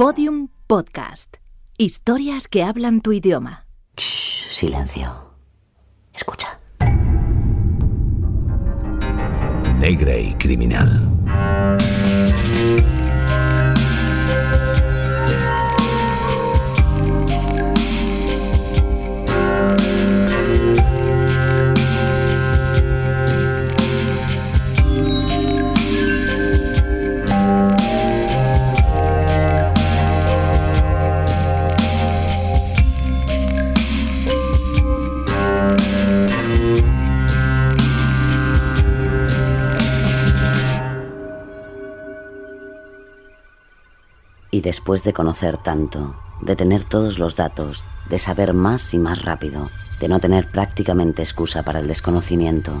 Podium Podcast. Historias que hablan tu idioma. Shh, silencio. Escucha. Negra y criminal. Y después de conocer tanto, de tener todos los datos, de saber más y más rápido, de no tener prácticamente excusa para el desconocimiento,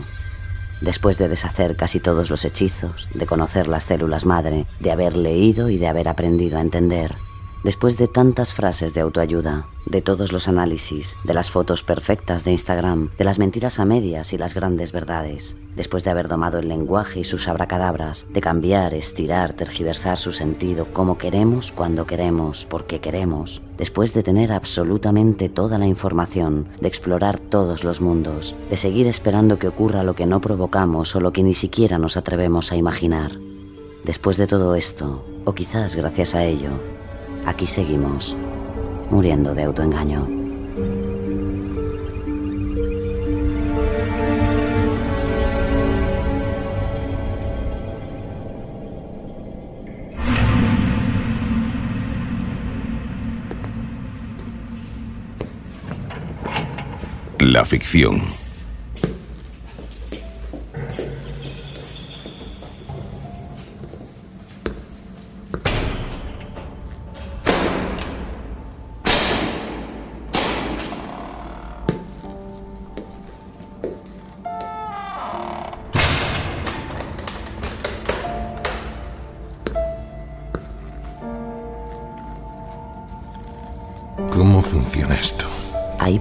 después de deshacer casi todos los hechizos, de conocer las células madre, de haber leído y de haber aprendido a entender, después de tantas frases de autoayuda, de todos los análisis, de las fotos perfectas de Instagram, de las mentiras a medias y las grandes verdades, después de haber domado el lenguaje y sus abracadabras, de cambiar, estirar, tergiversar su sentido como queremos, cuando queremos, porque queremos, después de tener absolutamente toda la información, de explorar todos los mundos, de seguir esperando que ocurra lo que no provocamos o lo que ni siquiera nos atrevemos a imaginar. Después de todo esto, o quizás gracias a ello, aquí seguimos, muriendo de autoengaño. La ficción.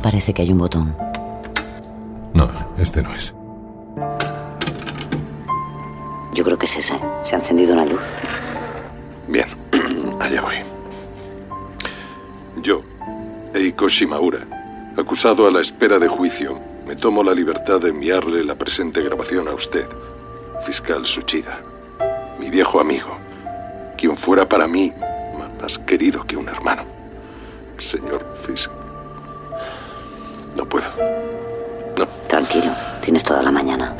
Parece que hay un botón. No, este no es. Yo creo que es ese. Se ha encendido una luz. Bien, allá voy. Yo, Eiko Shimaura, acusado a la espera de juicio, me tomo la libertad de enviarle la presente grabación a usted, fiscal Suchida, mi viejo amigo, quien fuera para mí más querido que un hermano. Señor fiscal. No puedo. No. Tranquilo, tienes toda la mañana.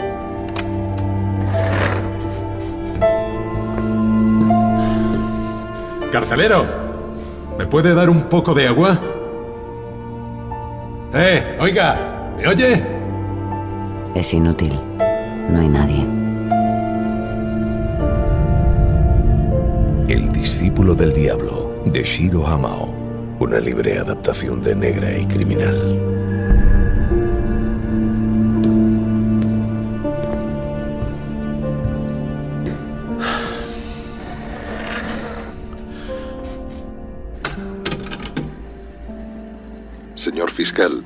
Carcelero, ¿me puede dar un poco de agua? ¡Eh! Oiga, ¿me oye? Es inútil. No hay nadie. El discípulo del diablo, de Shiro Hamao. Una libre adaptación de Negra y Criminal. Fiscal,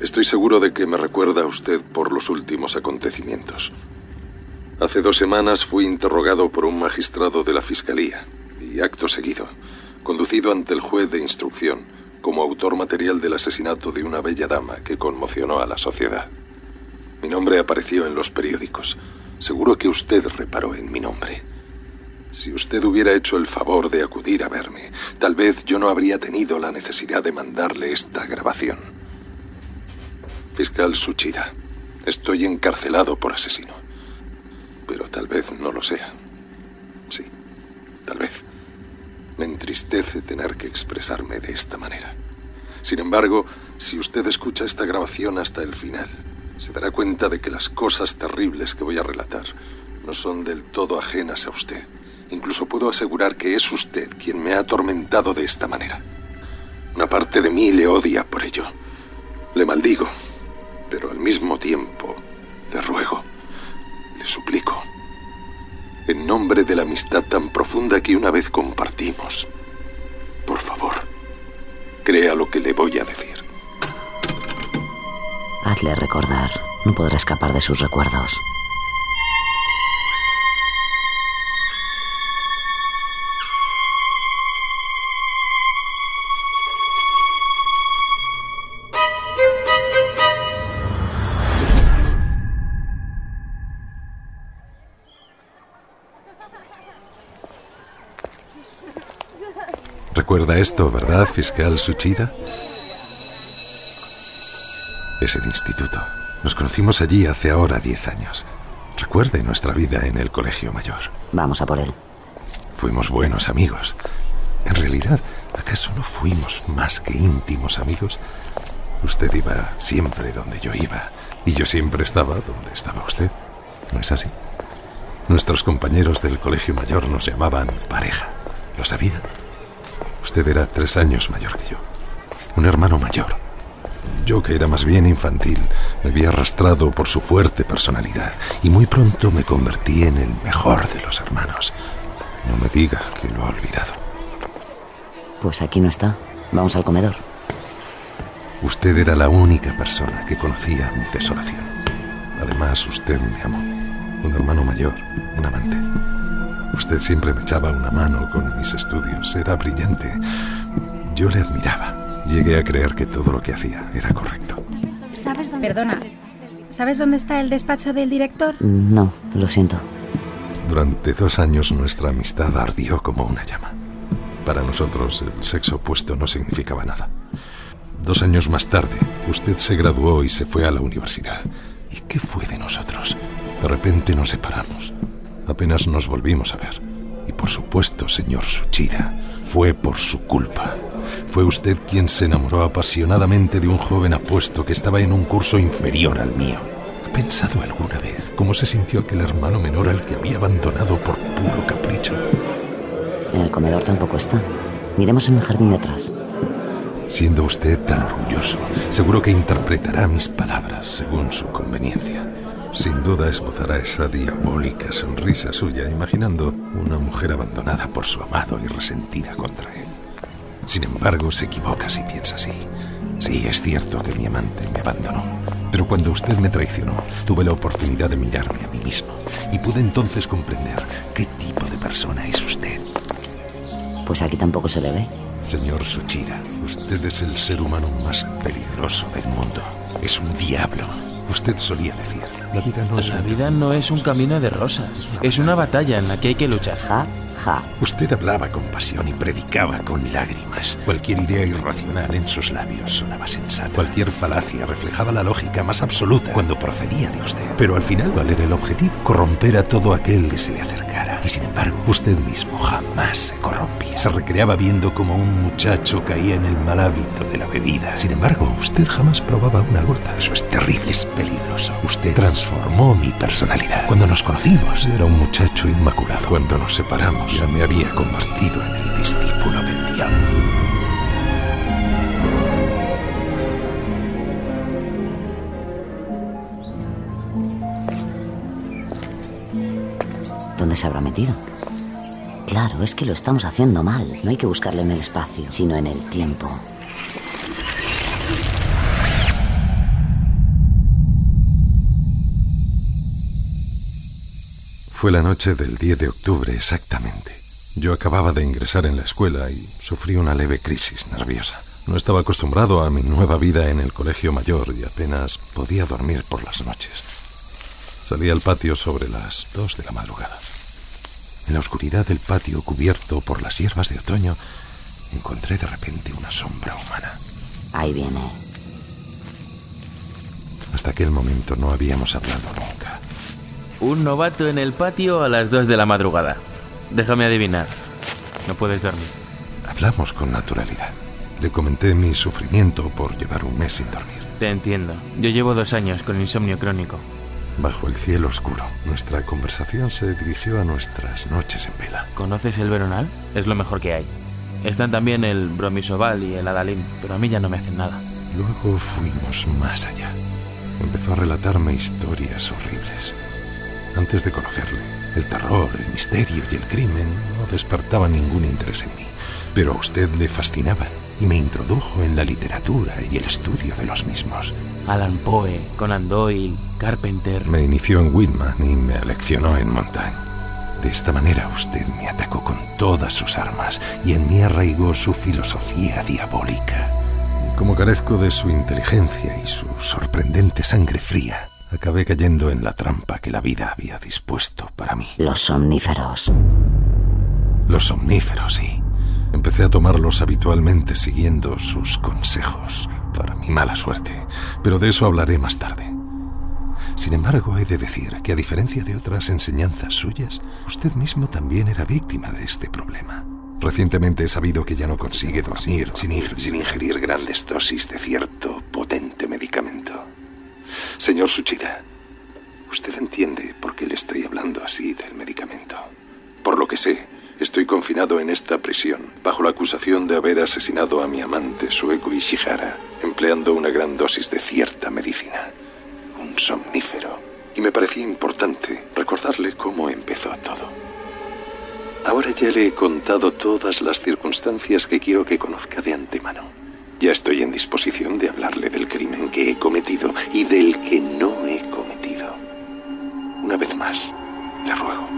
estoy seguro de que me recuerda a usted por los últimos acontecimientos. Hace dos semanas fui interrogado por un magistrado de la Fiscalía y, acto seguido, conducido ante el juez de instrucción como autor material del asesinato de una bella dama que conmocionó a la sociedad. Mi nombre apareció en los periódicos. Seguro que usted reparó en mi nombre. Si usted hubiera hecho el favor de acudir a verme, tal vez yo no habría tenido la necesidad de mandarle esta grabación. Fiscal Suchida, estoy encarcelado por asesino. Pero tal vez no lo sea. Sí, tal vez. Me entristece tener que expresarme de esta manera. Sin embargo, si usted escucha esta grabación hasta el final, se dará cuenta de que las cosas terribles que voy a relatar no son del todo ajenas a usted. Incluso puedo asegurar que es usted quien me ha atormentado de esta manera. Una parte de mí le odia por ello. Le maldigo, pero al mismo tiempo le ruego, le suplico, en nombre de la amistad tan profunda que una vez compartimos, por favor, crea lo que le voy a decir. Hazle recordar. No podrá escapar de sus recuerdos. Recuerda esto, ¿verdad, fiscal Suchida? Es el instituto. Nos conocimos allí hace ahora diez años. Recuerde nuestra vida en el colegio mayor. Vamos a por él. Fuimos buenos amigos. En realidad, ¿acaso no fuimos más que íntimos amigos? Usted iba siempre donde yo iba y yo siempre estaba donde estaba usted. ¿No es así? Nuestros compañeros del colegio mayor nos llamaban pareja. ¿Lo sabían? Usted era tres años mayor que yo. Un hermano mayor. Yo, que era más bien infantil, me había arrastrado por su fuerte personalidad y muy pronto me convertí en el mejor de los hermanos. No me diga que lo ha olvidado. Pues aquí no está. Vamos al comedor. Usted era la única persona que conocía mi desolación. Además, usted me amó. Un hermano mayor, un amante. Usted siempre me echaba una mano con mis estudios. Era brillante. Yo le admiraba. Llegué a creer que todo lo que hacía era correcto. Perdona, ¿sabes dónde está el despacho del director? No, lo siento. Durante dos años nuestra amistad ardió como una llama. Para nosotros el sexo opuesto no significaba nada. Dos años más tarde, usted se graduó y se fue a la universidad. ¿Y qué fue de nosotros? De repente nos separamos. Apenas nos volvimos a ver. Y por supuesto, señor Suchida, fue por su culpa. Fue usted quien se enamoró apasionadamente de un joven apuesto que estaba en un curso inferior al mío. ¿Ha pensado alguna vez cómo se sintió aquel hermano menor al que había abandonado por puro capricho? En el comedor tampoco está. Miremos en el jardín detrás. Siendo usted tan orgulloso, seguro que interpretará mis palabras según su conveniencia. Sin duda esbozará esa diabólica sonrisa suya, imaginando una mujer abandonada por su amado y resentida contra él. Sin embargo, se equivoca si piensa así. Sí, es cierto que mi amante me abandonó. Pero cuando usted me traicionó, tuve la oportunidad de mirarme a mí mismo y pude entonces comprender qué tipo de persona es usted. Pues aquí tampoco se le ve. Señor Suchida, usted es el ser humano más peligroso del mundo. Es un diablo. Usted solía decir, la vida no es La un- vida no es un camino de rosas, es una batalla en la que hay que luchar. Ja, ja. Usted hablaba con pasión y predicaba con lágrimas. Cualquier idea irracional en sus labios sonaba sensata. Cualquier falacia reflejaba la lógica más absoluta cuando procedía de usted. Pero al final, ¿cuál era el objetivo? Corromper a todo aquel que se le acercara. Y sin embargo, usted mismo jamás se corrompía. Se recreaba viendo como un muchacho caía en el mal hábito de la bebida. Sin embargo, usted jamás probaba una gota. Eso es terrible, es peligroso. Usted transformó mi personalidad. Cuando nos conocimos, era un muchacho inmaculado. Cuando nos separamos, ya me había convertido en el discípulo del diablo. ¿Dónde se habrá metido? Claro, es que lo estamos haciendo mal. No hay que buscarlo en el espacio, sino en el tiempo. Fue la noche del 10 de octubre exactamente. Yo acababa de ingresar en la escuela y sufrí una leve crisis nerviosa. No estaba acostumbrado a mi nueva vida en el colegio mayor y apenas podía dormir por las noches. Salí al patio sobre las dos de la madrugada. En la oscuridad del patio cubierto por las hierbas de otoño, encontré de repente una sombra humana. Ahí viene. Hasta aquel momento no habíamos hablado nunca. Un novato en el patio a las 2 de la madrugada. Déjame adivinar. No puedes dormir. Hablamos con naturalidad. Le comenté mi sufrimiento por llevar un mes sin dormir. Te entiendo. Yo llevo dos años con insomnio crónico. Bajo el cielo oscuro, nuestra conversación se dirigió a nuestras noches en vela. ¿Conoces el veronal? Es lo mejor que hay. Están también el bromisoval y el adalín, pero a mí ya no me hacen nada. Luego fuimos más allá. Empezó a relatarme historias horribles. Antes de conocerle, el terror, el misterio y el crimen no despertaban ningún interés en mí. Pero a usted le fascinaban y me introdujo en la literatura y el estudio de los mismos. Alan Poe, Conan Doyle, Carpenter. Me inició en Whitman y me aleccionó en Montaigne. De esta manera usted me atacó con todas sus armas y en mí arraigó su filosofía diabólica. Como carezco de su inteligencia y su sorprendente sangre fría, acabé cayendo en la trampa que la vida había dispuesto para mí. Los somníferos. Los somníferos, sí. Empecé a tomarlos habitualmente siguiendo sus consejos, para mi mala suerte, pero de eso hablaré más tarde. Sin embargo, he de decir que a diferencia de otras enseñanzas suyas, usted mismo también era víctima de este problema. Recientemente he sabido que ya no consigue dormir sin, sin ingerir grandes dosis de cierto potente medicamento. Señor Suchida, usted entiende por qué le estoy hablando así del medicamento. Por lo que sé, estoy confinado en esta prisión bajo la acusación de haber asesinado a mi amante Sueko Ishihara empleando una gran dosis de cierta medicina, un somnífero. Y me parecía importante recordarle cómo empezó todo. Ahora ya le he contado todas las circunstancias que quiero que conozca de antemano. Ya estoy en disposición de hablarle del crimen que he cometido y del que no he cometido. Una vez más, le ruego,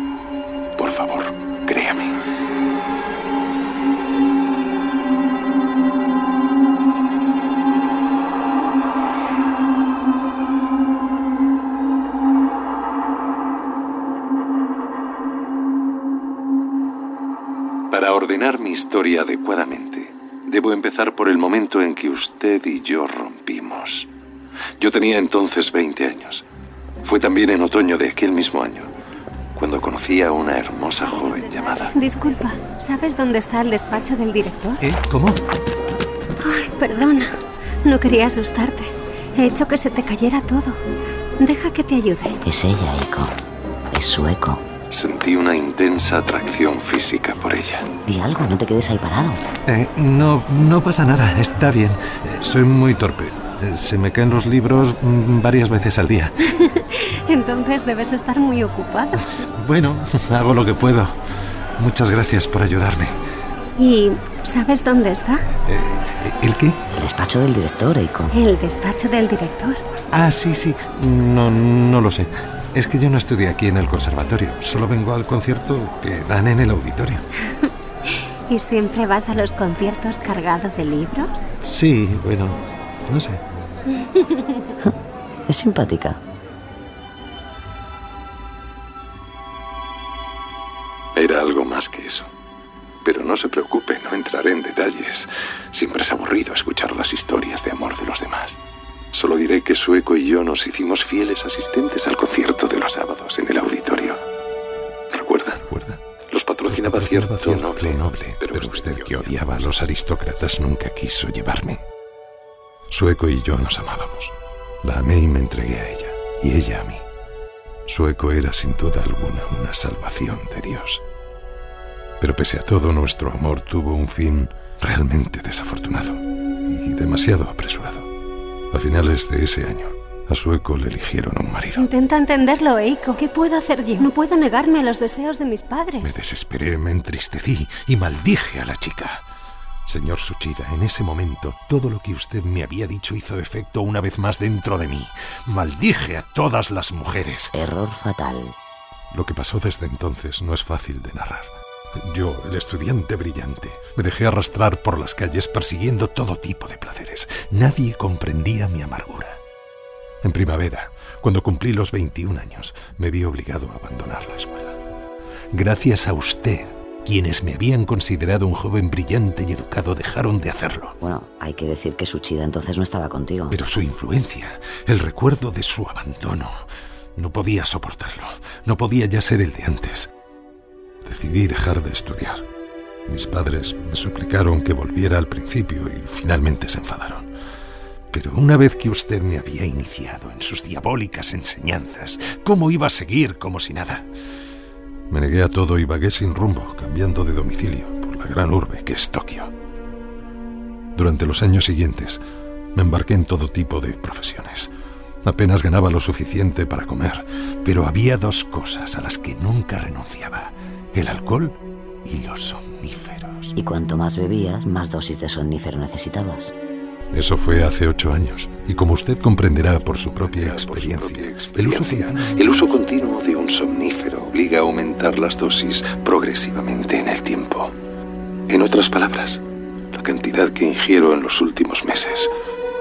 por favor, créame. Para ordenar mi historia adecuadamente, debo empezar por el momento en que usted y yo rompimos. Yo tenía entonces 20 años. Fue también en otoño de aquel mismo año, cuando conocí a una hermosa joven llamada... Disculpa, ¿sabes dónde está el despacho del director? ¿Eh? ¿Cómo? Ay, perdona. No quería asustarte. He hecho que se te cayera todo. Deja que te ayude. Es ella, Eiko. Es sueco. Sentí una intensa atracción física por ella. Di algo, no te quedes ahí parado. Eh, no, no pasa nada, está bien. Eh, soy muy torpe. Se me caen los libros mm, varias veces al día. Entonces debes estar muy ocupado. Bueno, hago lo que puedo. Muchas gracias por ayudarme. ¿Y sabes dónde está? Eh, ¿El qué? El despacho del director, Eiko. El despacho del director. Ah, sí, sí. No, no lo sé. Es que yo no estudié aquí en el conservatorio. Solo vengo al concierto que dan en el auditorio. ¿Y siempre vas a los conciertos cargado de libros? Sí, bueno, no sé. es simpática. Era algo más que eso. Pero no se preocupe, no entraré en detalles. Siempre es aburrido escuchar las historias de amor de los demás. Solo diré que Sueco y yo nos hicimos fieles asistentes al concierto de los sábados en el auditorio. ¿Recuerda? ¿Recuerda? Los patrocinaba cierto, noble, noble, pero, pero usted usted que odiaba a los aristócratas nunca quiso llevarme. Sueco y yo nos amábamos. La amé y me entregué a ella, y ella a mí. Sueco era sin duda alguna una salvación de Dios. Pero pese a todo, nuestro amor tuvo un fin realmente desafortunado y demasiado apresurado. A finales de ese año, a Sueco le eligieron un marido. Intenta entenderlo, Eiko. ¿Qué puedo hacer yo? No puedo negarme a los deseos de mis padres. Me desesperé, me entristecí y maldije a la chica. Señor Suchida, en ese momento todo lo que usted me había dicho hizo efecto una vez más dentro de mí. Maldije a todas las mujeres. Error fatal. Lo que pasó desde entonces no es fácil de narrar. Yo, el estudiante brillante, me dejé arrastrar por las calles persiguiendo todo tipo de placeres. Nadie comprendía mi amargura. En primavera, cuando cumplí los 21 años, me vi obligado a abandonar la escuela. Gracias a usted, quienes me habían considerado un joven brillante y educado dejaron de hacerlo. Bueno, hay que decir que Suchida entonces no estaba contigo. Pero su influencia, el recuerdo de su abandono, no podía soportarlo. No podía ya ser el de antes. Decidí dejar de estudiar. Mis padres me suplicaron que volviera al principio y finalmente se enfadaron. Pero una vez que usted me había iniciado en sus diabólicas enseñanzas, ¿cómo iba a seguir como si nada? Me negué a todo y vagué sin rumbo, cambiando de domicilio por la gran urbe que es Tokio. Durante los años siguientes, me embarqué en todo tipo de profesiones. Apenas ganaba lo suficiente para comer, pero había dos cosas a las que nunca renunciaba, el alcohol y los somníferos. Y cuanto más bebías, más dosis de somnífero necesitabas. Eso fue hace ocho años, y como usted comprenderá por su propia experiencia, el, uso, el uso continuo de un somnífero obliga a aumentar las dosis progresivamente en el tiempo. En otras palabras, la cantidad que ingiero en los últimos meses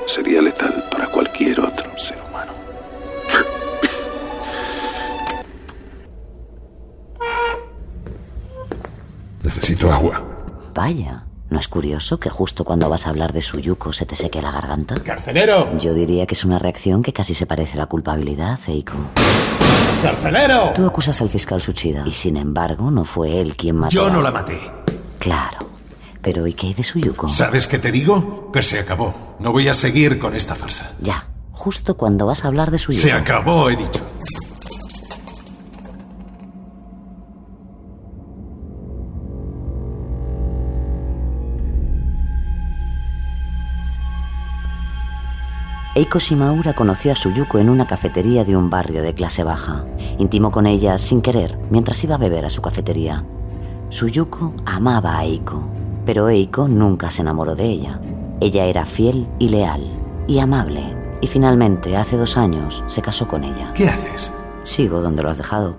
sería letal para cualquier otro ser humano. Necesito agua. Vaya, ¿no es curioso que justo cuando vas a hablar de Suyuko se te seque la garganta? ¡Carcelero! Yo diría que es una reacción que casi se parece a la culpabilidad, Eiko. ¡Carcelero! Tú acusas al fiscal Suchida y sin embargo no fue él quien mató. Yo a- no la maté. Claro. Pero ¿y qué hay de Suyuko? ¿Sabes qué te digo? Que se acabó. No voy a seguir con esta farsa. Ya, justo cuando vas a hablar de Suyuko. Se acabó, he dicho. Eiko Shimaura conoció a Suyuko en una cafetería de un barrio de clase baja. Intimó con ella sin querer mientras iba a beber a su cafetería. Suyuko amaba a Eiko, pero Eiko nunca se enamoró de ella. Ella era fiel y leal y amable, y finalmente, hace dos años, se casó con ella. ¿Qué haces? Sigo donde lo has dejado.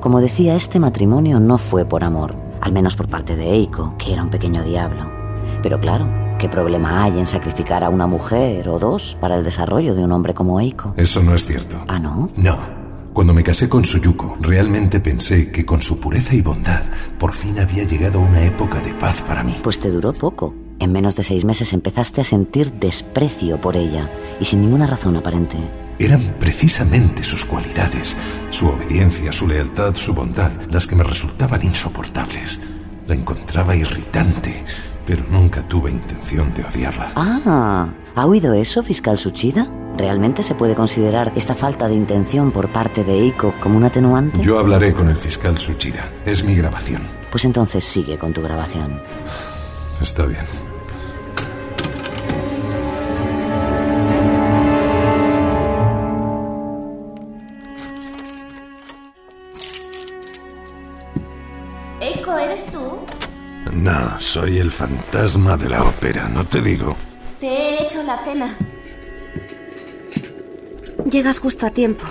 Como decía, este matrimonio no fue por amor, al menos por parte de Eiko, que era un pequeño diablo. Pero claro, ¿qué problema hay en sacrificar a una mujer o dos para el desarrollo de un hombre como Eiko? Eso no es cierto. ¿Ah, no? No. Cuando me casé con Suyuko, realmente pensé que con su pureza y bondad, por fin había llegado una época de paz para mí. Pues te duró poco. En menos de seis meses empezaste a sentir desprecio por ella, y sin ninguna razón aparente. Eran precisamente sus cualidades, su obediencia, su lealtad, su bondad, las que me resultaban insoportables. La encontraba irritante, pero nunca tuve intención de odiarla. Ah, ¿ha oído eso, fiscal Suchida? ¿Realmente se puede considerar esta falta de intención por parte de Eiko como un atenuante? Yo hablaré con el fiscal Suchida. Es mi grabación. Pues entonces sigue con tu grabación. Está bien. No, soy el fantasma de la ópera, no te digo. Te he hecho la cena. Llegas justo a tiempo.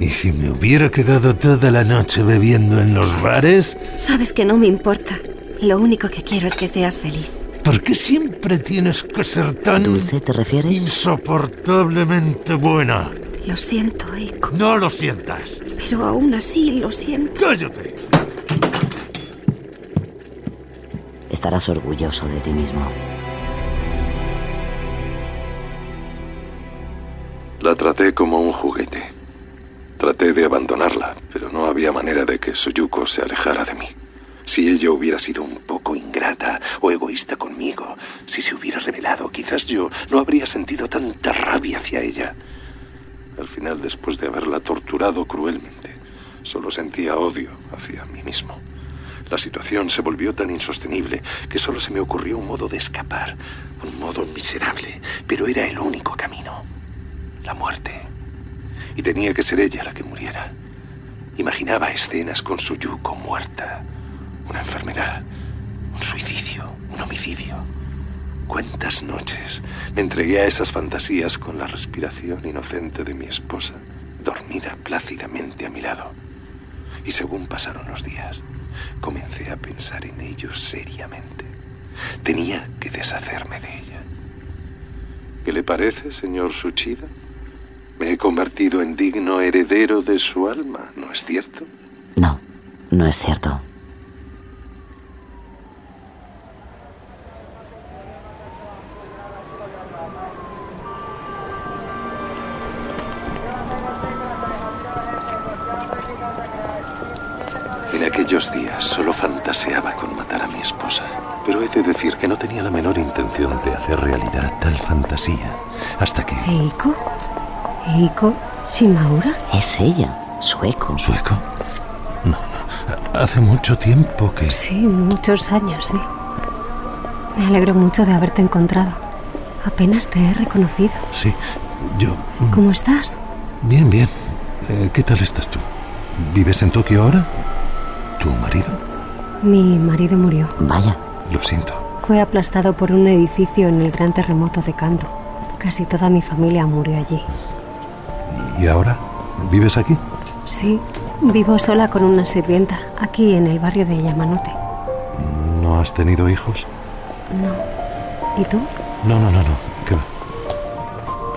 ¿Y si me hubiera quedado toda la noche bebiendo en los bares? Sabes que no me importa. Lo único que quiero es que seas feliz. ¿Por qué siempre tienes que ser tan... ¿Dulce te refieres? insoportablemente buena? Lo siento, Eiko. No lo sientas. Pero aún así lo siento. Cállate. Estarás orgulloso de ti mismo. La traté como un juguete. Traté de abandonarla, pero no había manera de que Suyuko se alejara de mí. Si ella hubiera sido un poco ingrata o egoísta conmigo, si se hubiera revelado, quizás yo no habría sentido tanta rabia hacia ella. Al final, después de haberla torturado cruelmente, solo sentía odio hacia mí mismo. La situación se volvió tan insostenible que solo se me ocurrió un modo de escapar, un modo miserable, pero era el único camino. La muerte. Y tenía que ser ella la que muriera. Imaginaba escenas con su yuco muerta, una enfermedad, un suicidio, un homicidio. Cuántas noches me entregué a esas fantasías con la respiración inocente de mi esposa, dormida plácidamente a mi lado. Y según pasaron los días, comencé a pensar en ello seriamente. Tenía que deshacerme de ella. ¿Qué le parece, señor Suchida? Me he convertido en digno heredero de su alma, ¿no es cierto? No, no es cierto. He de decir que no tenía la menor intención de hacer realidad tal fantasía. Hasta que... ¿Eiko? ¿Eiko? ¿Shimaura? Es ella, sueco. ¿Sueco? No, no. Hace mucho tiempo que... Sí, muchos años, sí. Me alegro mucho de haberte encontrado. Apenas te he reconocido. Sí, yo... ¿Cómo estás? Bien, bien. Eh, ¿Qué tal estás tú? ¿Vives en Tokio ahora? ¿Tu marido? Mi marido murió. Vaya. Lo siento. Fue aplastado por un edificio en el gran terremoto de Kanto. Casi toda mi familia murió allí. ¿Y ahora? ¿Vives aquí? Sí, vivo sola con una sirvienta, aquí en el barrio de Yamanote. ¿No has tenido hijos? No. ¿Y tú? No, no, no, no. ¿Qué va?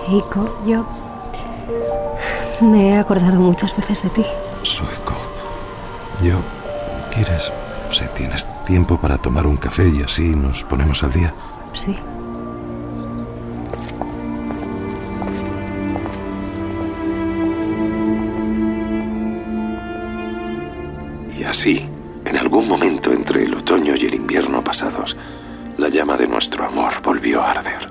Eiko, yo... Me he acordado muchas veces de ti. Sueco. Yo... ¿Quieres No sé, ¿tienes tiempo para tomar un café y así nos ponemos al día? Sí. Y así, en algún momento entre el otoño y el invierno pasados, la llama de nuestro amor volvió a arder.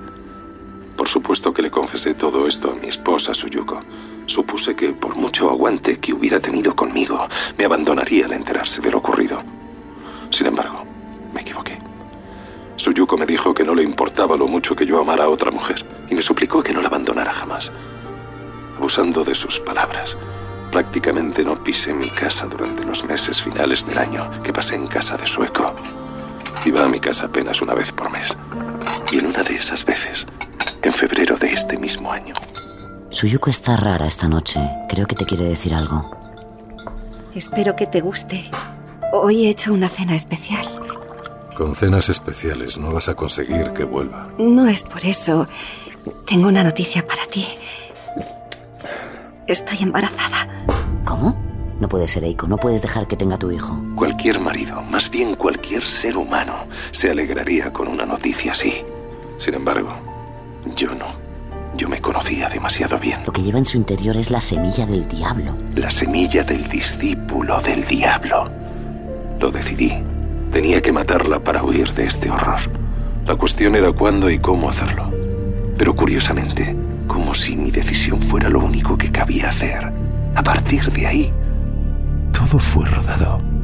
Por supuesto que le confesé todo esto a mi esposa Suyuko. Supuse que, por mucho aguante que hubiera tenido conmigo, me abandonaría al enterarse de lo ocurrido. Sin embargo, me equivoqué. Suyuko me dijo que no le importaba lo mucho que yo amara a otra mujer y me suplicó que no la abandonara jamás. Abusando de sus palabras, prácticamente no pisé mi casa durante los meses finales del año que pasé en casa de Sueco. Iba a mi casa apenas una vez por mes. Y en una de esas veces, en febrero de este mismo año, Suyuko está rara esta noche. Creo que te quiere decir algo. Espero que te guste. Hoy he hecho una cena especial. Con cenas especiales no vas a conseguir que vuelva. No es por eso. Tengo una noticia para ti. Estoy embarazada. ¿Cómo? No puede ser, Eiko. No puedes dejar que tenga tu hijo. cualquier marido, más bien cualquier ser humano, se alegraría con una noticia así. Sin embargo, yo no. Yo me conocía demasiado bien. Lo que lleva en su interior es la semilla del diablo. La semilla del discípulo del diablo. Decidí. Tenía que matarla para huir de este horror. La cuestión era cuándo y cómo hacerlo. Pero curiosamente, como si mi decisión fuera lo único que cabía hacer. A partir de ahí, Todo fue rodado.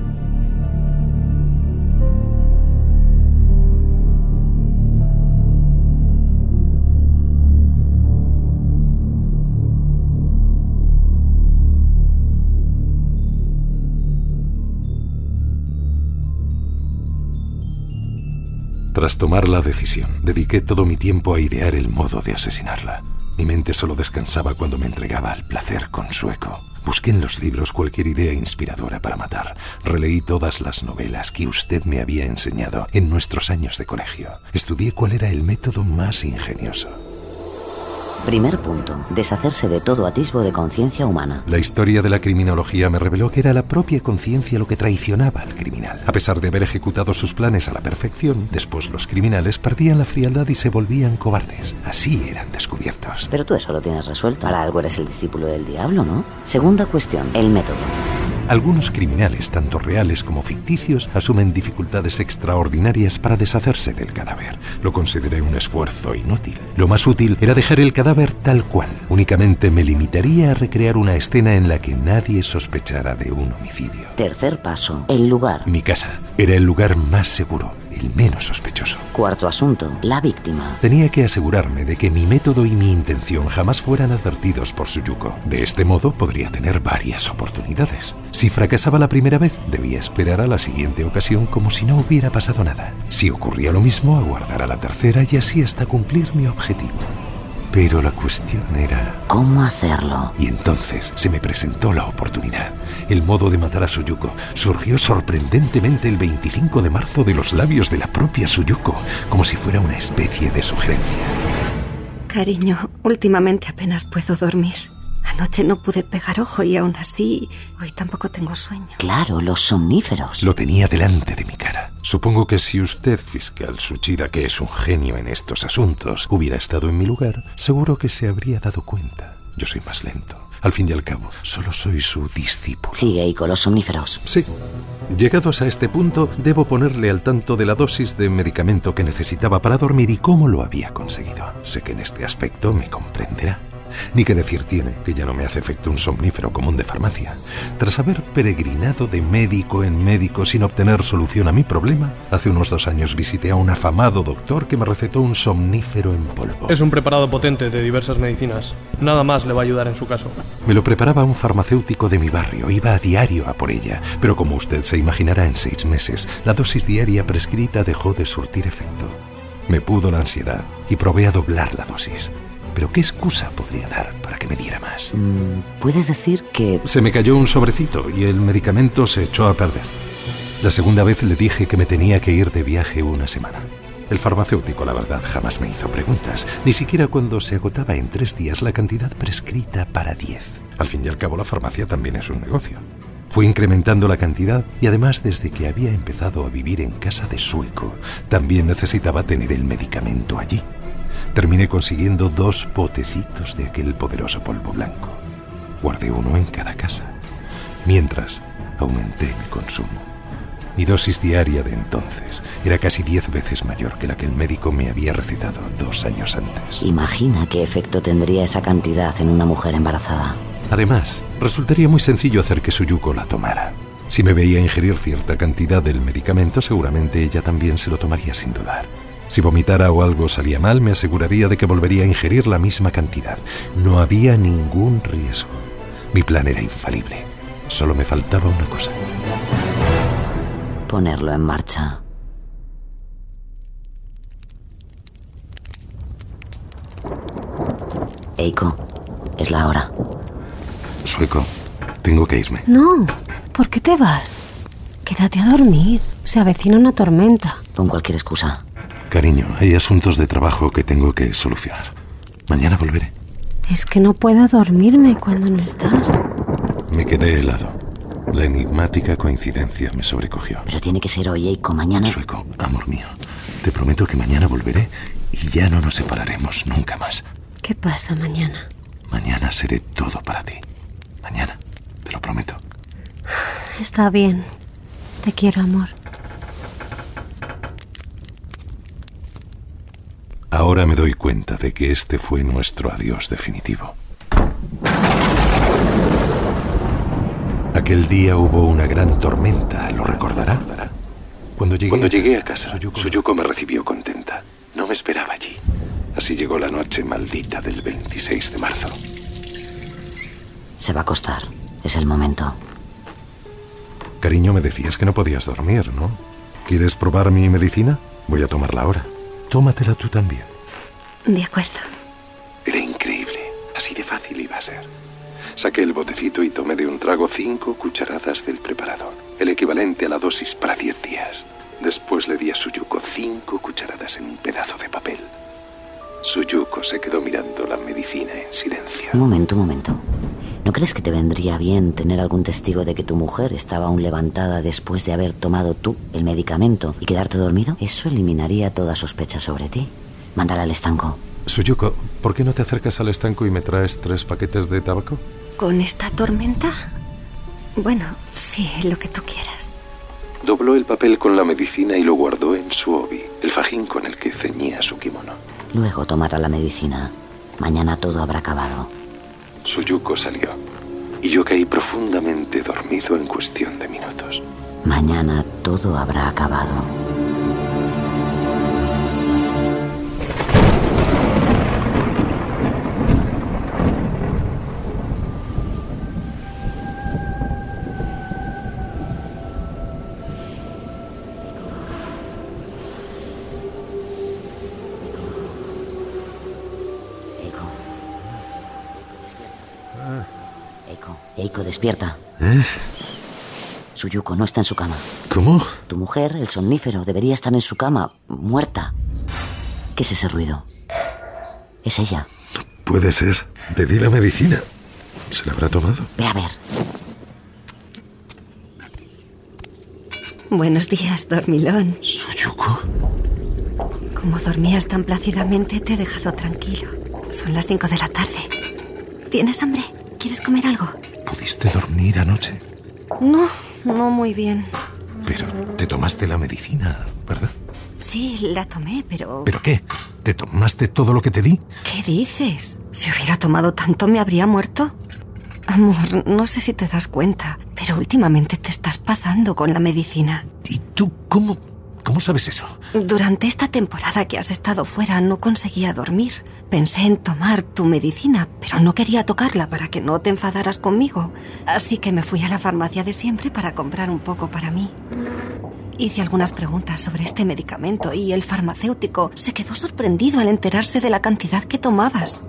Tras tomar la decisión, dediqué todo mi tiempo a idear el modo de asesinarla. Mi mente solo descansaba cuando me entregaba al placer con sueco. Busqué en los libros cualquier idea inspiradora para matar. Releí todas las novelas que usted me había enseñado en nuestros años de colegio. Estudié cuál era el método más ingenioso. Primer punto. Deshacerse de todo atisbo de conciencia humana. La historia de la criminología me reveló que era la propia conciencia lo que traicionaba al criminal. A pesar de haber ejecutado sus planes a la perfección, después los criminales perdían la frialdad y se volvían cobardes. Así eran descubiertos. Pero tú eso lo tienes resuelto. Para algo eres el discípulo del diablo, ¿no? Segunda cuestión. El método. Algunos criminales, tanto reales como ficticios, asumen dificultades extraordinarias para deshacerse del cadáver. Lo consideré un esfuerzo inútil. Lo más útil era dejar el cadáver tal cual. Únicamente me limitaría a recrear una escena en la que nadie sospechara de un homicidio. Tercer paso. El lugar. Mi casa era el lugar más seguro, el menos sospechoso. Cuarto asunto. La víctima. Tenía que asegurarme de que mi método y mi intención jamás fueran advertidos por Suyuko. De este modo podría tener varias oportunidades. Si fracasaba la primera vez, debía esperar a la siguiente ocasión como si no hubiera pasado nada. Si ocurría lo mismo, aguardar a la tercera y así hasta cumplir mi objetivo. Pero la cuestión era... ¿Cómo hacerlo? Y entonces se me presentó la oportunidad. El modo de matar a Suyuko surgió sorprendentemente el 25 de marzo de los labios de la propia Suyuko, como si fuera una especie de sugerencia. Cariño, últimamente apenas puedo dormir. Anoche no pude pegar ojo y aún así hoy tampoco tengo sueño. Claro, los somníferos. Lo tenía delante de mi cara. Supongo que si usted, fiscal Suchida, que es un genio en estos asuntos, hubiera estado en mi lugar, seguro que se habría dado cuenta. Yo soy más lento. Al fin y al cabo, solo soy su discípulo. Sigue ahí con los somníferos. Sí. Llegados a este punto, debo ponerle al tanto de la dosis de medicamento que necesitaba para dormir y cómo lo había conseguido. Sé que en este aspecto me comprenderá. Ni que decir tiene que ya no me hace efecto un somnífero común de farmacia. Tras haber peregrinado de médico en médico sin obtener solución a mi problema, hace unos dos años visité a un afamado doctor que me recetó un somnífero en polvo. Es un preparado potente de diversas medicinas. Nada más le va a ayudar en su caso. Me lo preparaba un farmacéutico de mi barrio, iba a diario a por ella, pero como usted se imaginará, en seis meses la dosis diaria prescrita dejó de surtir efecto. Me pudo la ansiedad y probé a doblar la dosis. Pero ¿qué excusa podría dar para que me diera más? Mm, Puedes decir que... Se me cayó un sobrecito y el medicamento se echó a perder. La segunda vez le dije que me tenía que ir de viaje una semana. El farmacéutico, la verdad, jamás me hizo preguntas, ni siquiera cuando se agotaba en tres días la cantidad prescrita para diez. Al fin y al cabo, la farmacia también es un negocio. Fui incrementando la cantidad y además desde que había empezado a vivir en casa de sueco, también necesitaba tener el medicamento allí. Terminé consiguiendo dos potecitos de aquel poderoso polvo blanco. Guardé uno en cada casa. Mientras, aumenté mi consumo. Mi dosis diaria de entonces era casi diez veces mayor que la que el médico me había recetado dos años antes. Imagina qué efecto tendría esa cantidad en una mujer embarazada. Además, resultaría muy sencillo hacer que Suyuko la tomara. Si me veía ingerir cierta cantidad del medicamento, seguramente ella también se lo tomaría sin dudar. Si vomitara o algo salía mal, me aseguraría de que volvería a ingerir la misma cantidad. No había ningún riesgo. Mi plan era infalible. Solo me faltaba una cosa. Ponerlo en marcha. Eiko, es la hora. Sueco, tengo que irme. No, ¿por qué te vas? Quédate a dormir. Se avecina una tormenta. Pon cualquier excusa. Cariño, hay asuntos de trabajo que tengo que solucionar. Mañana volveré. Es que no puedo dormirme cuando no estás. Me quedé helado. La enigmática coincidencia me sobrecogió. Pero tiene que ser hoy, Eiko, mañana. Sueco, amor mío, te prometo que mañana volveré y ya no nos separaremos nunca más. ¿Qué pasa mañana? Mañana seré todo para ti. Mañana, te lo prometo. Está bien. Te quiero, amor. Ahora me doy cuenta de que este fue nuestro adiós definitivo. Aquel día hubo una gran tormenta, ¿lo recordará? Cuando llegué, Cuando llegué a casa, Suyuko me recibió contenta. No me esperaba allí. Así llegó la noche maldita del 26 de marzo. Se va a acostar. Es el momento. Cariño, me decías que no podías dormir, ¿no? ¿Quieres probar mi medicina? Voy a tomarla ahora. Tómatela tú también. De acuerdo. Era increíble. Así de fácil iba a ser. Saqué el botecito y tomé de un trago cinco cucharadas del preparador, el equivalente a la dosis para diez días. Después le di a Suyuko cinco cucharadas en un pedazo de papel. Suyuko se quedó mirando la medicina en silencio. Un momento, un momento. ¿No crees que te vendría bien tener algún testigo de que tu mujer estaba aún levantada después de haber tomado tú el medicamento y quedarte dormido? Eso eliminaría toda sospecha sobre ti. Mándala al estanco. Suyuko, ¿por qué no te acercas al estanco y me traes tres paquetes de tabaco? ¿Con esta tormenta? Bueno, sí, lo que tú quieras. Dobló el papel con la medicina y lo guardó en su obi, el fajín con el que ceñía su kimono. Luego tomará la medicina. Mañana todo habrá acabado. Suyuko salió y yo caí profundamente dormido en cuestión de minutos. Mañana todo habrá acabado. Despierta. ¿Eh? Suyuko no está en su cama. ¿Cómo? Tu mujer, el somnífero, debería estar en su cama, muerta. ¿Qué es ese ruido? Es ella. Puede ser. Le di la medicina. ¿Se la habrá tomado? Ve a ver. Buenos días, dormilón. ¿Suyuko? Como dormías tan plácidamente, te he dejado tranquilo. Son las 5 de la tarde. ¿Tienes hambre? ¿Quieres comer algo? ¿Pudiste dormir anoche? No, no muy bien. Pero te tomaste la medicina, ¿verdad? Sí, la tomé, pero... ¿Pero qué? ¿Te tomaste todo lo que te di? ¿Qué dices? Si hubiera tomado tanto, ¿me habría muerto? Amor, no sé si te das cuenta, pero últimamente te estás pasando con la medicina. ¿Y tú cómo, cómo sabes eso? Durante esta temporada que has estado fuera no conseguía dormir. Pensé en tomar tu medicina, pero no quería tocarla para que no te enfadaras conmigo. Así que me fui a la farmacia de siempre para comprar un poco para mí. Hice algunas preguntas sobre este medicamento y el farmacéutico se quedó sorprendido al enterarse de la cantidad que tomabas.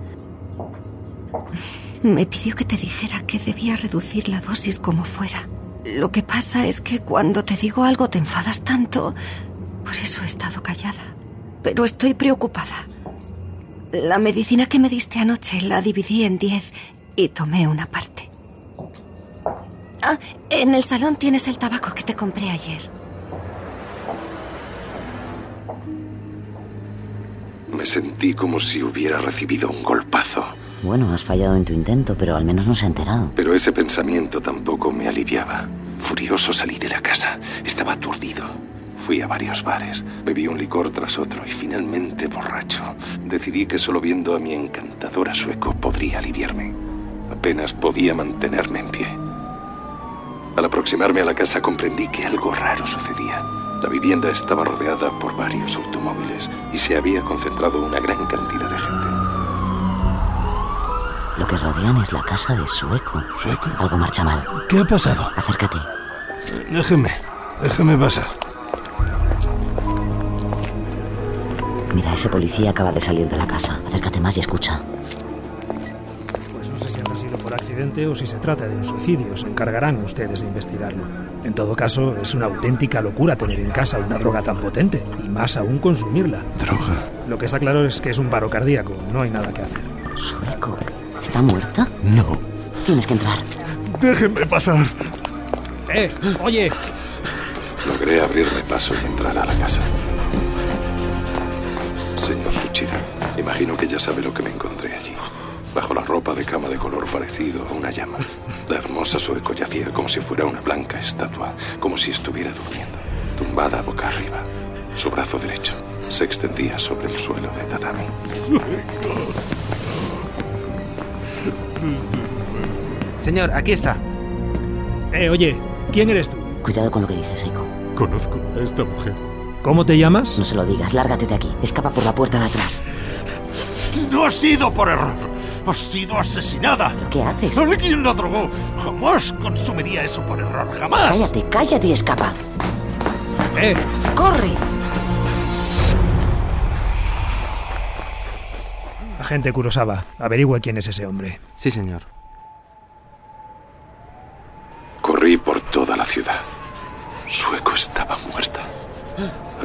Me pidió que te dijera que debía reducir la dosis como fuera. Lo que pasa es que cuando te digo algo te enfadas tanto, por eso he estado callada. Pero estoy preocupada. La medicina que me diste anoche la dividí en diez y tomé una parte. Ah, en el salón tienes el tabaco que te compré ayer. Me sentí como si hubiera recibido un golpazo. Bueno, has fallado en tu intento, pero al menos no se ha enterado. Pero ese pensamiento tampoco me aliviaba. Furioso salí de la casa. Estaba aturdido. Fui a varios bares, bebí un licor tras otro y finalmente borracho. Decidí que solo viendo a mi encantadora sueco podría aliviarme. Apenas podía mantenerme en pie. Al aproximarme a la casa comprendí que algo raro sucedía. La vivienda estaba rodeada por varios automóviles y se había concentrado una gran cantidad de gente. Lo que rodean es la casa de Sueco. ¿Sueco? Algo marcha mal. ¿Qué ha pasado? Acércate. Déjeme, déjeme pasar. Mira, ese policía acaba de salir de la casa. Acércate más y escucha. Pues no sé si habrá sido por accidente o si se trata de un suicidio. Se encargarán ustedes de investigarlo. En todo caso, es una auténtica locura tener en casa una droga tan potente, y más aún consumirla. ¿Droga? Lo que está claro es que es un paro cardíaco. No hay nada que hacer. ¿Sueco? ¿Está muerta? No. Tienes que entrar. Déjenme pasar. ¡Eh! ¡Oye! Logré abrirme paso y entrar a la casa. Señor Suchira, imagino que ya sabe lo que me encontré allí. Bajo la ropa de cama de color parecido a una llama. La hermosa sueco yacía como si fuera una blanca estatua, como si estuviera durmiendo, tumbada boca arriba. Su brazo derecho se extendía sobre el suelo de tatami. Señor, aquí está. Eh, oye, ¿quién eres tú? Cuidado con lo que dices, Eiko. Conozco a esta mujer. ¿Cómo te llamas? No se lo digas, lárgate de aquí. Escapa por la puerta de atrás. No ha sido por error. Ha sido asesinada. ¿Pero qué haces? Alguien la drogó. Jamás consumiría eso por error. Jamás. Cállate, cállate y escapa. ¡Eh! ¡Corre! Agente Kurosawa, averigüe quién es ese hombre. Sí, señor. Corrí por toda la ciudad. Sueco estaba muerta.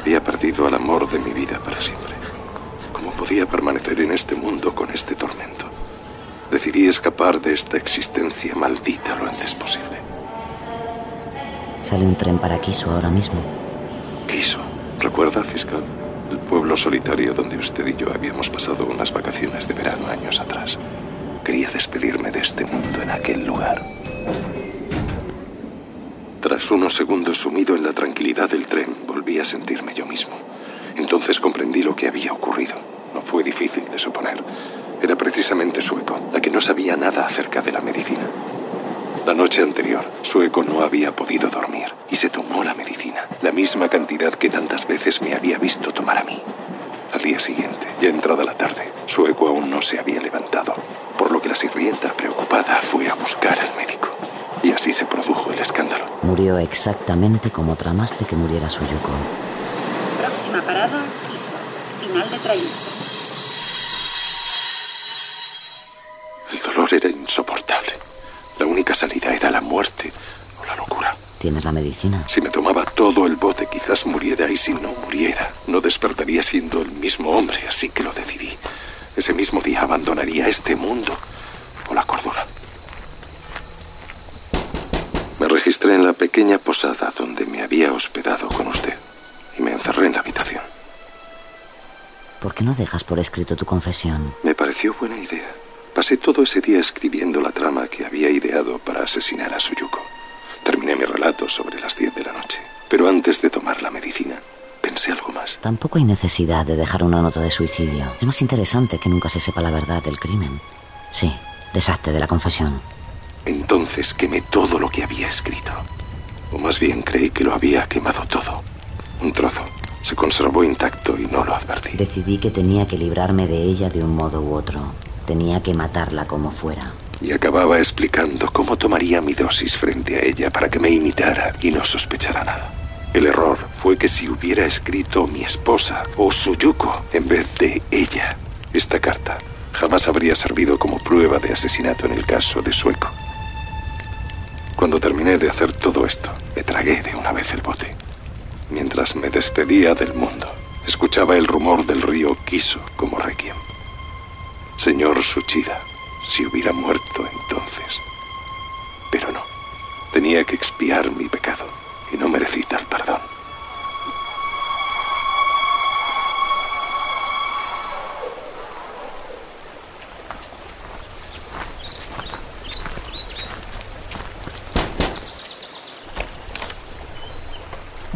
Había perdido al amor de mi vida para siempre. ¿Cómo podía permanecer en este mundo con este tormento? Decidí escapar de esta existencia maldita lo antes posible. Sale un tren para Kiso ahora mismo. Quiso. ¿Recuerda, fiscal? El pueblo solitario donde usted y yo habíamos pasado unas vacaciones de verano años atrás. Quería despedirme de este mundo en aquel lugar. Tras unos segundos sumido en la tranquilidad del tren, volví a sentirme yo mismo. Entonces comprendí lo que había ocurrido. No fue difícil de suponer. Era precisamente Sueco, la que no sabía nada acerca de la medicina. La noche anterior, Sueco no había podido dormir y se tomó la medicina, la misma cantidad que tantas veces me había visto tomar a mí. Al día siguiente, ya entrada la tarde, Sueco aún no se había levantado, por lo que la sirvienta, preocupada, fue a buscar al médico. Y así se produjo el escándalo. Murió exactamente como tramaste que muriera Suyuko. Próxima parada, Kiso. Final de trayecto. El dolor era insoportable. La única salida era la muerte o la locura. ¿Tienes la medicina? Si me tomaba todo el bote, quizás muriera y si no muriera, no despertaría siendo el mismo hombre, así que lo decidí. Ese mismo día abandonaría este mundo o la cordura. Me registré en la pequeña posada donde me había hospedado con usted y me encerré en la habitación. ¿Por qué no dejas por escrito tu confesión? Me pareció buena idea. Pasé todo ese día escribiendo la trama que había ideado para asesinar a Suyuko. Terminé mi relato sobre las 10 de la noche. Pero antes de tomar la medicina, pensé algo más. Tampoco hay necesidad de dejar una nota de suicidio. Es más interesante que nunca se sepa la verdad del crimen. Sí, deshazte de la confesión. Entonces quemé todo lo que había escrito. O más bien creí que lo había quemado todo. Un trozo. Se conservó intacto y no lo advertí. Decidí que tenía que librarme de ella de un modo u otro. Tenía que matarla como fuera. Y acababa explicando cómo tomaría mi dosis frente a ella para que me imitara y no sospechara nada. El error fue que si hubiera escrito mi esposa o Suyuko en vez de ella, esta carta jamás habría servido como prueba de asesinato en el caso de Sueco. Cuando terminé de hacer todo esto, me tragué de una vez el bote. Mientras me despedía del mundo, escuchaba el rumor del río Kiso como requiem. Señor Suchida, si hubiera muerto entonces. Pero no, Tenía que expiar mi pecado y no merecí tal perdón.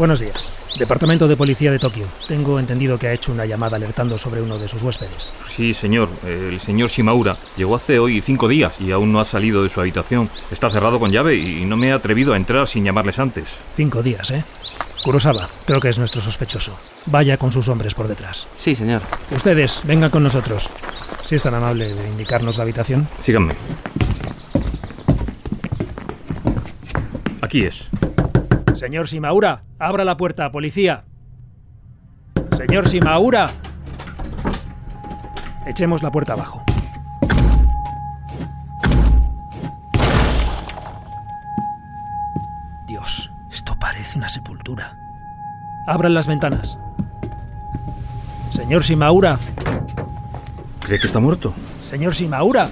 Buenos días. Departamento de Policía de Tokio. Tengo entendido que ha hecho una llamada alertando sobre uno de sus huéspedes. Sí, señor. El señor Shimaura llegó hace hoy cinco días y aún no ha salido de su habitación. Está cerrado con llave y no me he atrevido a entrar sin llamarles antes. Cinco días, ¿eh? Kurosawa, creo que es nuestro sospechoso. Vaya con sus hombres por detrás. Sí, señor. Ustedes, vengan con nosotros. Si es tan amable de indicarnos la habitación. Síganme. Aquí es. Señor Shimaura, abra la puerta, policía. Señor Shimaura. Echemos la puerta abajo. Dios, esto parece una sepultura. Abran las ventanas. Señor Shimaura. ¿Cree que está muerto? Señor Shimaura.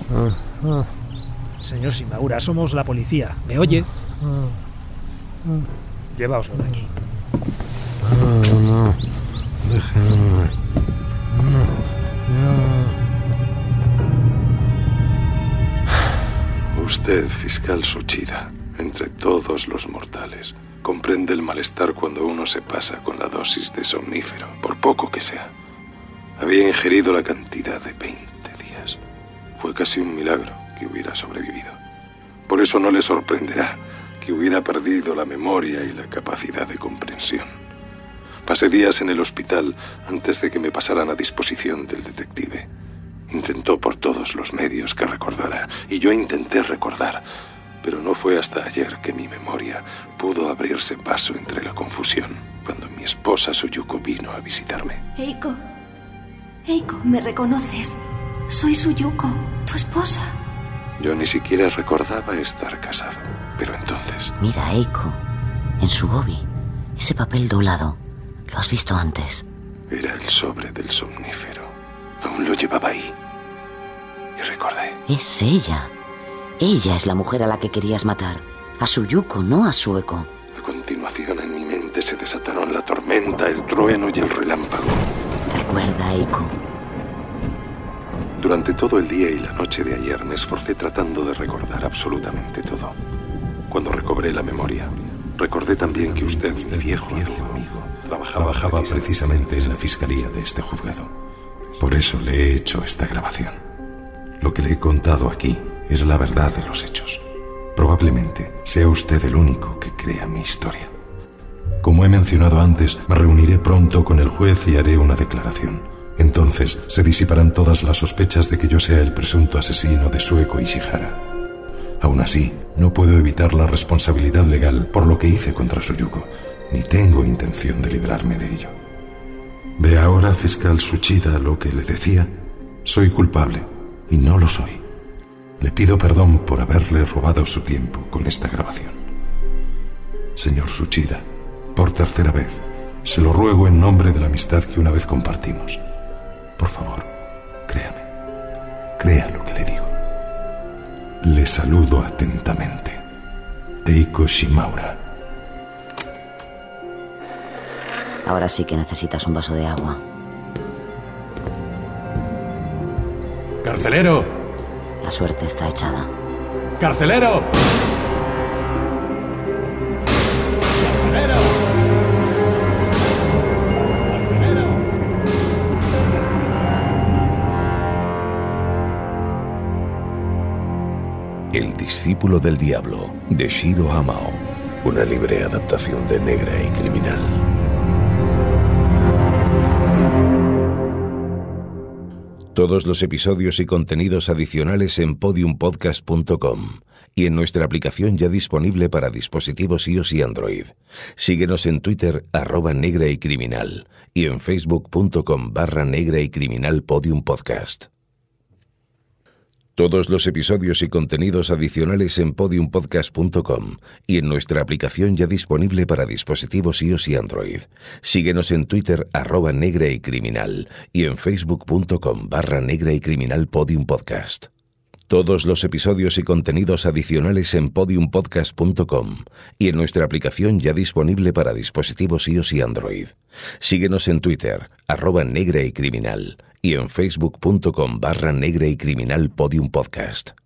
Señor Shimaura, somos la policía. ¿Me oye? Llevaoslo de aquí. No, no. Déjenme. No. Usted, fiscal Suchida, entre todos los mortales, comprende el malestar cuando uno se pasa con la dosis de somnífero, por poco que sea. Había ingerido la cantidad de 20 días. Fue casi un milagro que hubiera sobrevivido. Por eso no le sorprenderá que hubiera perdido la memoria y la capacidad de comprensión. Pasé días en el hospital antes de que me pasaran a disposición del detective. Intentó por todos los medios que recordara, y yo intenté recordar, pero no fue hasta ayer que mi memoria pudo abrirse paso entre la confusión, cuando mi esposa Suyuko vino a visitarme. Eiko. Eiko, ¿me reconoces? Soy Suyuko, tu esposa. Yo ni siquiera recordaba estar casado, pero entonces... Mira, Eiko, en su bobi, ese papel doblado. ¿Lo has visto antes? Era el sobre del somnífero. Aún lo llevaba ahí. Y recordé. Es ella. Ella es la mujer a la que querías matar. A Suyuko, no a Sueko. A continuación en mi mente se desataron la tormenta, el trueno y el relámpago. Recuerda, Eiko. Durante todo el día y la noche de ayer me esforcé tratando de recordar absolutamente todo. Cuando recobré la memoria, recordé también que usted, mi viejo amigo, trabajaba, precisamente en la fiscalía de este juzgado. Por eso le he hecho esta grabación. Lo que le he contado aquí es la verdad de los hechos. Probablemente sea usted el único que crea mi historia. Como he mencionado antes, me reuniré pronto con el juez y haré una declaración. Entonces se disiparán todas las sospechas de que yo sea el presunto asesino de Sueko Ishihara. Aún así, no puedo evitar la responsabilidad legal por lo que hice contra Suyuko, ni tengo intención de librarme de ello. Ve ahora, fiscal Suchida, lo que le decía. Soy culpable, y no lo soy. Le pido perdón por haberle robado su tiempo con esta grabación. Señor Suchida, por tercera vez, se lo ruego en nombre de la amistad que una vez compartimos. Por favor, créame. Crea lo que le digo. Le saludo atentamente. Eiko Shimaura. Ahora sí que necesitas un vaso de agua. ¡Carcelero! La suerte está echada. ¡Carcelero! ¡Carcelero! Discípulo del diablo, de Shiro Hamao. Una libre adaptación de Negra y Criminal. Todos los episodios y contenidos adicionales en podiumpodcast.com y en nuestra aplicación ya disponible para dispositivos iOS y Android. Síguenos en Twitter arroba negra y criminal y en facebook.com barra negra y criminal podium podcast. Todos los episodios y contenidos adicionales en podiumpodcast.com y en nuestra aplicación ya disponible para dispositivos iOS y Android. Síguenos en Twitter arroba negra y criminal y en facebook.com barra negra y criminal podium podcast. Todos los episodios y contenidos adicionales en podiumpodcast.com y en nuestra aplicación ya disponible para dispositivos iOS y Android. Síguenos en Twitter, arroba negra y criminal, y en facebook.com barra negra y criminal podium podcast.